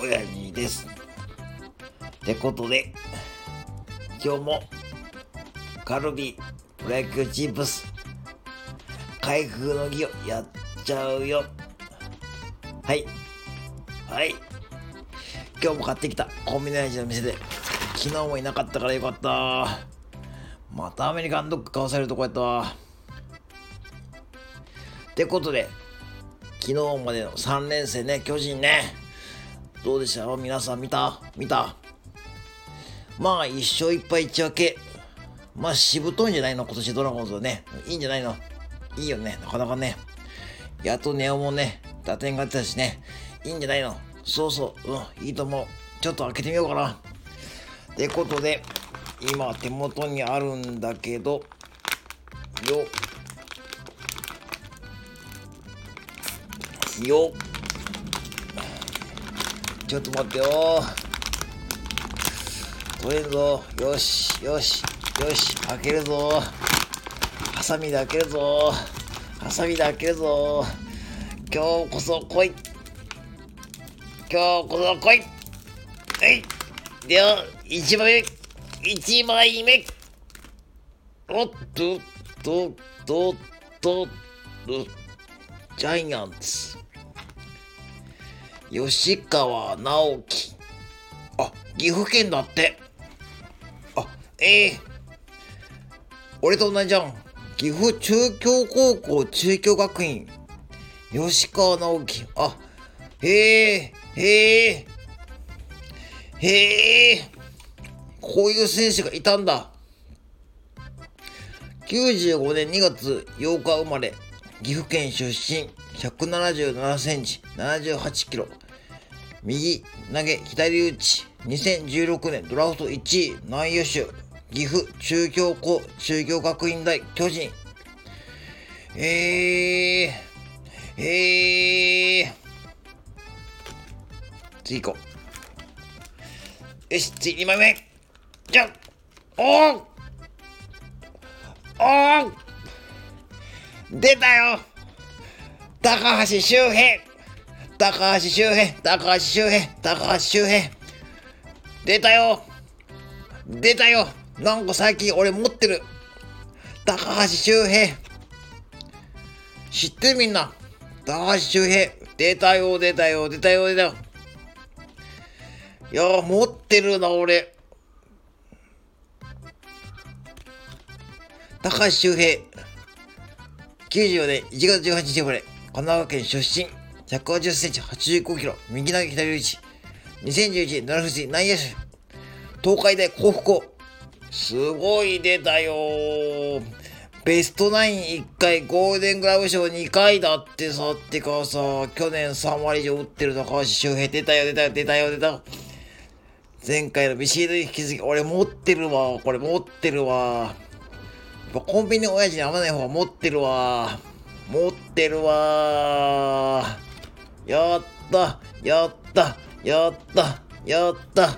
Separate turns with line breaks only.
親父です。ってことで、今日もカルビブラックチップス開封の儀をやっちゃうよ。はい。はい。今日も買ってきたコンビニ味の店で昨日もいなかったからよかった。またアメリカンドッグ買わされるとこやったわ。ってことで、昨日までの3連戦ね、巨人ね。どうでした？皆さん見た？見た？まあ、1勝1敗1分け。まあ、しぶといんじゃないの？今年ドラゴンズはね。いいんじゃないの？いいよね。なかなかね。やっとネオもね、打点が出たしね。いいんじゃないの？そうそう。うん、いいと思う。ちょっと開けてみようかな。ってことで、今手元にあるんだけど、よよちょっと待ってよ。取れるぞ。よしよしよし。開けるぞ。ハサミで開けるぞ。ハサミで開けるぞ。今日こそ来い。今日こそ来い。はい。では1枚目1枚目。おっととととと。ジャイアンツ。吉川直樹。あ、岐阜県だって。あ、ええー、俺と同じじゃん。岐阜中京高校中京学院。吉川直樹。あ、へえ、へえ、へえ。こういう選手がいたんだ。95年2月8日生まれ。岐阜県出身。177センチ、78キロ。右投げ、左打ち。2016年ドラフト1位、内野手。岐阜中京高中京学院大巨人。えー、えー、次行こう。よし、次2枚目。じゃんおーおー出たよ。高橋周平。高橋周平。高橋周平。高橋周平。出たよ。出たよ。なんか最近俺持ってる。高橋周平。知ってるみんな。高橋周平。出たよ。出たよ。出たよ。出たよ。いや持ってるな俺。高橋周平。94年1月18日生まれ。神奈川県出身、180センチ、85キロ、右投げ左打ち、2011年ドラフト内野手、東海大幸福校、すごい出たよ。ベストナイン1回、ゴールデングラブ賞2回だってさ、ってかさ、去年3割以上打ってる高橋周平、出たよ、出たよ、出たよ、出た。前回のビシードに引き継ぎ、俺持ってるわ、これ持ってるわ。コンビニ親父に合わない方が持ってるわ。持ってるわやったやったやったやった